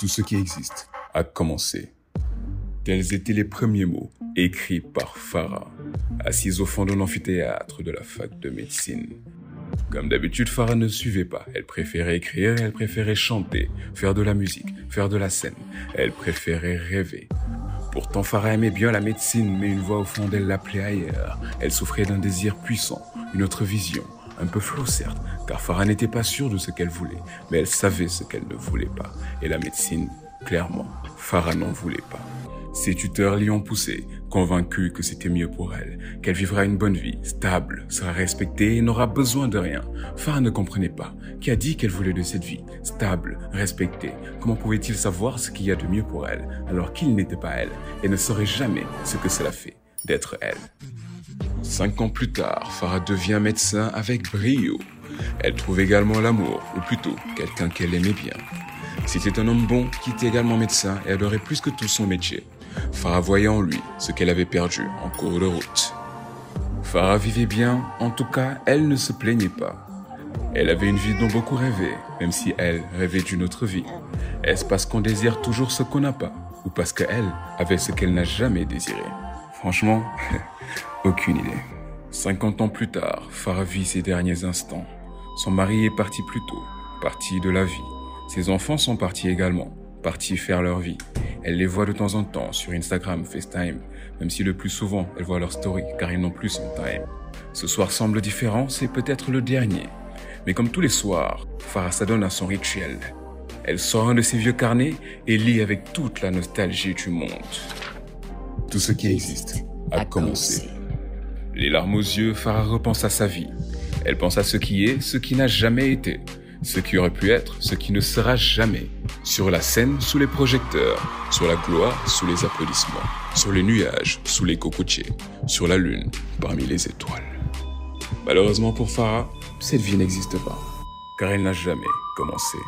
Tout ce qui existe a commencé. Tels étaient les premiers mots écrits par Farah, assise au fond d'un amphithéâtre de la fac de médecine. Comme d'habitude, Farah ne suivait pas. Elle préférait écrire, elle préférait chanter, faire de la musique, faire de la scène. Elle préférait rêver. Pourtant, Farah aimait bien la médecine, mais une voix au fond d'elle l'appelait ailleurs. Elle souffrait d'un désir puissant, une autre vision, un peu floue certes, car Farah n'était pas sûre de ce qu'elle voulait, mais elle savait ce qu'elle ne voulait pas. Et la médecine, clairement, Farah n'en voulait pas. Ses tuteurs l'y ont poussée, convaincus que c'était mieux pour elle, qu'elle vivra une bonne vie, stable, sera respectée et n'aura besoin de rien. Farah ne comprenait pas. Qui a dit qu'elle voulait de cette vie Stable, respectée. Comment pouvait-il savoir ce qu'il y a de mieux pour elle, alors qu'il n'était pas elle, et ne saurait jamais ce que cela fait d'être elle? Cinq ans plus tard, Farah devient médecin avec brio. Elle trouve également l'amour, ou plutôt quelqu'un qu'elle aimait bien. C'était un homme bon qui était également médecin et adorait plus que tout son métier. Farah voyait en lui ce qu'elle avait perdu en cours de route. Farah vivait bien, en tout cas, elle ne se plaignait pas. Elle avait une vie dont beaucoup rêvaient, même si elle rêvait d'une autre vie. Est-ce parce qu'on désire toujours ce qu'on n'a pas, ou parce qu'elle avait ce qu'elle n'a jamais désiré? Franchement, aucune idée. 50 ans plus tard, Farah vit ses derniers instants. Son mari est parti plus tôt, parti de la vie. Ses enfants sont partis également, partis faire leur vie. Elle les voit de temps en temps sur Instagram, FaceTime, même si le plus souvent elle voit leur story car ils n'ont plus son time. Ce soir semble différent, c'est peut-être le dernier. Mais comme tous les soirs, Farah s'adonne à son rituel. Elle sort un de ses vieux carnets et lit avec toute la nostalgie du monde. Tout ce qui existe a commencé. Les larmes aux yeux, Farah repense à sa vie. Elle pense à ce qui est, ce qui n'a jamais été, ce qui aurait pu être, ce qui ne sera jamais. Sur la scène, sous les projecteurs, sur la gloire, sous les applaudissements, sur les nuages, sous les cocotiers, sur la lune, parmi les étoiles. Malheureusement pour Farah, cette vie n'existe pas, car elle n'a jamais commencé.